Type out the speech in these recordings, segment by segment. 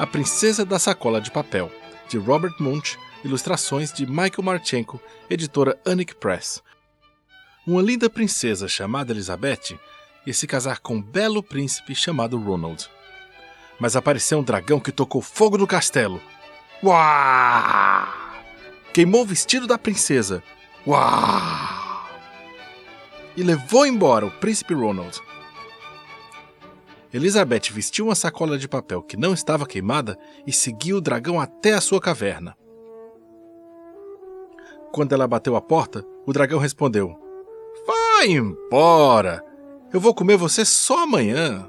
A Princesa da Sacola de Papel, de Robert Munch, ilustrações de Michael Marchenko, editora Annick Press. Uma linda princesa chamada Elizabeth ia se casar com um belo príncipe chamado Ronald. Mas apareceu um dragão que tocou fogo no castelo. Uau! Queimou o vestido da princesa. Uau! E levou embora o príncipe Ronald. Elizabeth vestiu uma sacola de papel que não estava queimada e seguiu o dragão até a sua caverna. Quando ela bateu a porta, o dragão respondeu: Vai embora! Eu vou comer você só amanhã.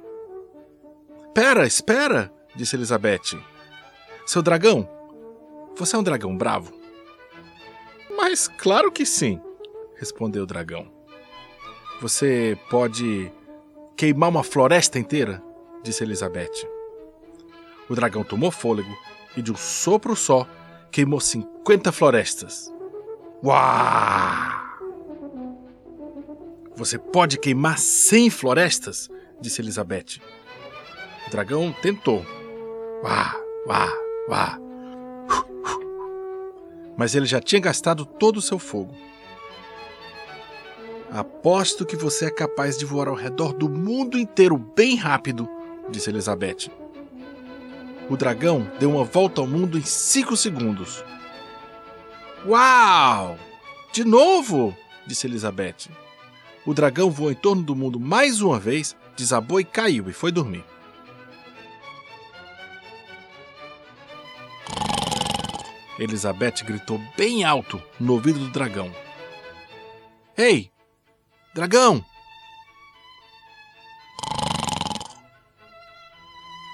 Espera, espera, disse Elizabeth. Seu dragão, você é um dragão bravo? Mas claro que sim, respondeu o dragão. Você pode queimar uma floresta inteira? disse Elizabeth. O dragão tomou fôlego e, de um sopro só, queimou 50 florestas. Uau! Você pode queimar 100 florestas? disse Elizabeth. O dragão tentou. Uá, uá, uá. Mas ele já tinha gastado todo o seu fogo. Aposto que você é capaz de voar ao redor do mundo inteiro bem rápido, disse Elizabeth. O dragão deu uma volta ao mundo em cinco segundos. Uau! De novo! disse Elizabeth. O dragão voou em torno do mundo mais uma vez, desabou e caiu e foi dormir. Elizabeth gritou bem alto no ouvido do dragão. Ei, Dragão!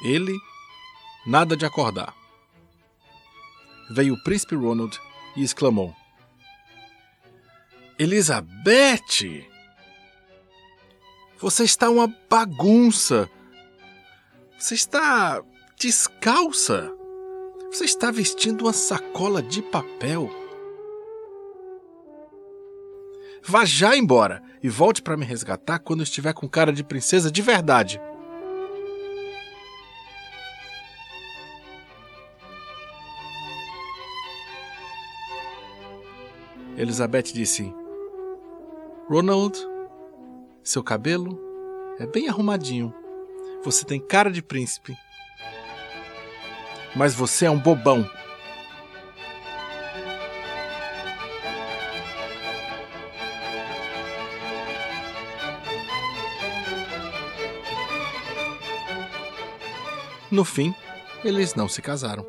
Ele, nada de acordar. Veio o príncipe Ronald e exclamou: Elizabeth! Você está uma bagunça! Você está descalça! Você está vestindo uma sacola de papel! Vá já embora e volte para me resgatar quando estiver com cara de princesa de verdade. Elizabeth disse: Ronald, seu cabelo é bem arrumadinho. Você tem cara de príncipe. Mas você é um bobão. No fim, eles não se casaram.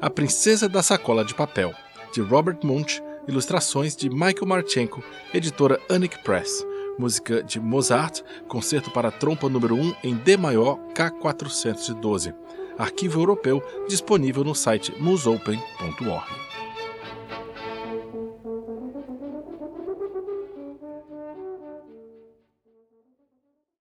A Princesa da Sacola de Papel, de Robert Munch, ilustrações de Michael Marchenko, editora Annick Press, música de Mozart, concerto para trompa número 1 em D maior K412 arquivo europeu disponível no site musopen.org.